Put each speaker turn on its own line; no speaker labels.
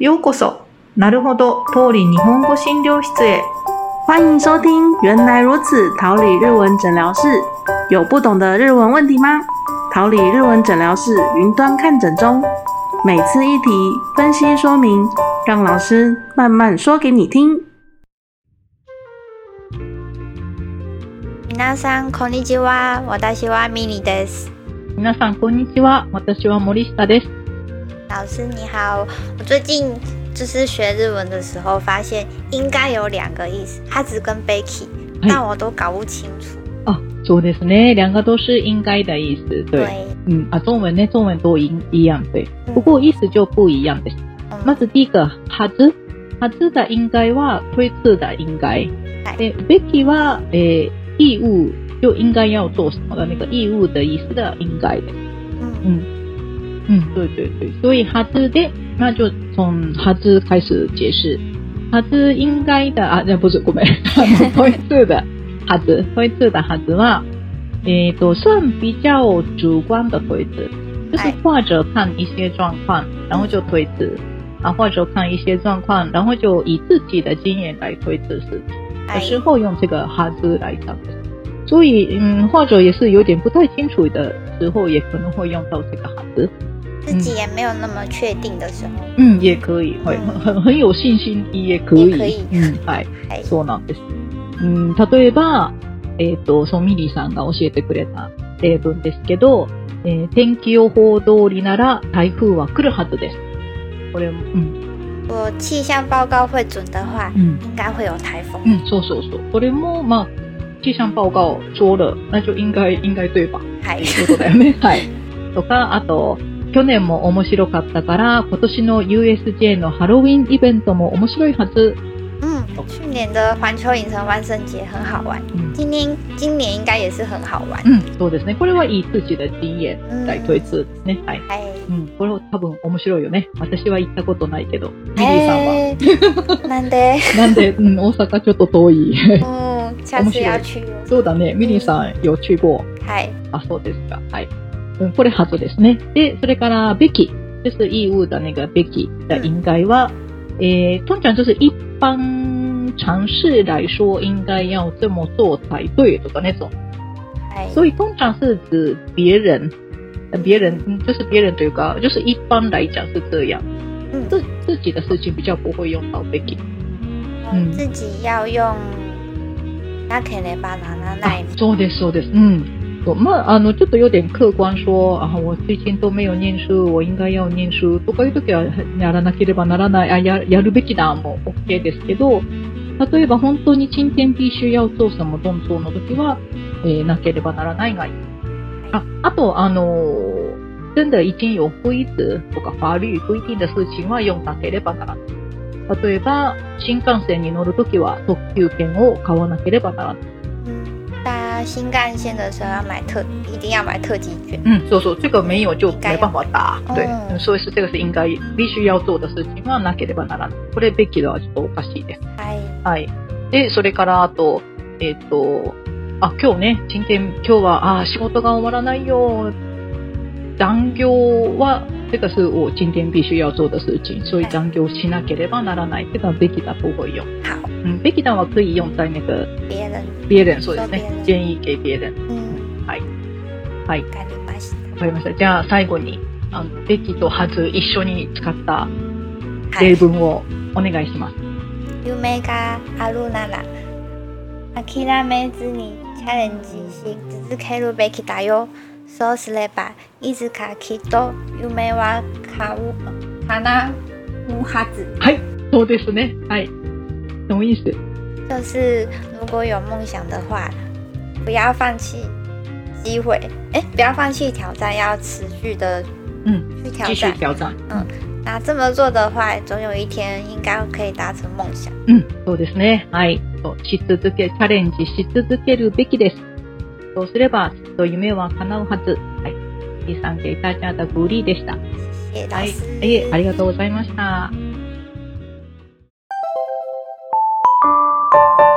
ようこそ。なるほど、通り日本語診療室へ。
欢迎收听《原来如此》桃李日文诊疗室。有不懂的日文问题吗？桃李日文诊疗室云端看诊中，每次一题分析说明，让老师慢慢说给你听。
皆さんこんにちは。私はミニです。
皆さんこんにちは。私は森下です。
老师你好，我最近就是学日文的时候，发现应该有两个意思，哈子跟 Becky，
はい
但我都搞不清楚。
啊，そうですね。两个都是应该的意思。对，
对，
嗯啊，中文呢，中文都一一样，对。不过意思就不一样です。
嗯
まず第一个はず、はず的应该は推测的应该。
はい
で、べきは诶义务就应该要做什么的那个义务的意思的应该的。
嗯
嗯 嗯，对对对，所以哈兹的那就从哈兹开始解释。哈兹应该的啊，那不是ごめん，あの推测的哈兹，推测的哈兹は，えっと算比较主观的推测，就是
哎
或者看一些状况，然后就推测。啊，或者看一些状况，然后就以自己的经验来推测事情。有时候用这个哈兹来讲的，所以嗯，或者也是有点不太清楚的时候，也可能会用到这个哈兹。
自己也没有那么确定的时候，
嗯，也可以，会很很有信心也可以。
也可以
うん、はい、
はい
そうなんです。うん、例えば、えっ、と、ソミリーさんが教えてくれた例文ですけど、えー天気予報通りなら台風は来るはずです。これも、うん、
我气象报告会准的话，
うん、
应该会有台风。
うん、そうそうそう。これも、まあ、气象报告说了，那就应该应该对吧？
はい
っていうことだよね。はい。とか、あと、去年も面白かったから、今年の USJ のハロウィンイベントも面白いはず。
嗯，去年的环球影城万圣节很好玩，
うん
今年今年应该也是很好玩。
うん、そうですね。これはいい自己的经验
嗯
来推测ですね。はい。
はい。
うん、これ多分面白いよね。私は行ったことないけど、ミリーさんは？
え ーなんで？
なんで、うん、大阪ちょっと遠い。
嗯，下次要去哦。
そうだね。ミリーさん有去过？
はい。
あ、そうですか。はい。うん、これ初ですね。で、それから、べき。就是义务的那个べき的应该は、えー、通常就是一般常识来说，应该要这么做才对とか那种。
はい。
所以通常是指别人，呃别人嗯就是别人というか，就是一般来讲是这样。
嗯，
自自己的事情比较不会用到べき。嗯
自己要用なければならな
あ
い。
そうですそうです。嗯。そうまあ、あの、ちょっと有点客观说、あ、我最近都没有念書、我应该要念書とかいう時はやらなければならない、あ、ややるべきだも OK ですけど、例えば本当に今天必须要做什么動作の時は、えーなければならないがいい。あ、あと、あのー真的已经有规则とか法律规定的事情は用なければならない。例えば、新幹線に乗るときは特急券を買わなければならない。
新干线的时候要买特，一定要买特级券。
嗯，そうそう、这个没有就没办法打。对，
嗯
嗯所以是这个是应该必须要做的事情はなければならない。これべきはちょっとおかしいです。
はい。
はい。で、それからあと、えっ、と、あ、今日ね、今天、今日は、あ、仕事が終わらないよ。残業は、这个是我今天必须要做的事情，所以残業しなければならない。这个べきだ不会用。
好，
嗯，べきだは可以用在那个
别人，
别人そうですね。建議给别人。
嗯，
はい。はい。
わかりました。
わかりました。じゃあ最後に、あの、べきとはず一緒に使った
はい。
例文をお願いします。
夢があるなら諦めずにチャレンジし続けるべきだよ。そうすればいつかきっと夢はかう叶うはず。
はい。そうですね。はい。什么意思？
就是如果有梦想的话，不要放弃机会，哎，不要放弃挑战，要持续的
嗯，
去挑
继续
战。
挑战。
那这么做的话，总有一天应该可以達成梦想。
うん、そうですね。はい。そうし続け、チャレンジし続けるべきです。そうすれば、きっと夢は叶うはず。はい。第三给大家的鼓励でした。
谢谢老
はい
师。。
いえ、ありがとうございました。 you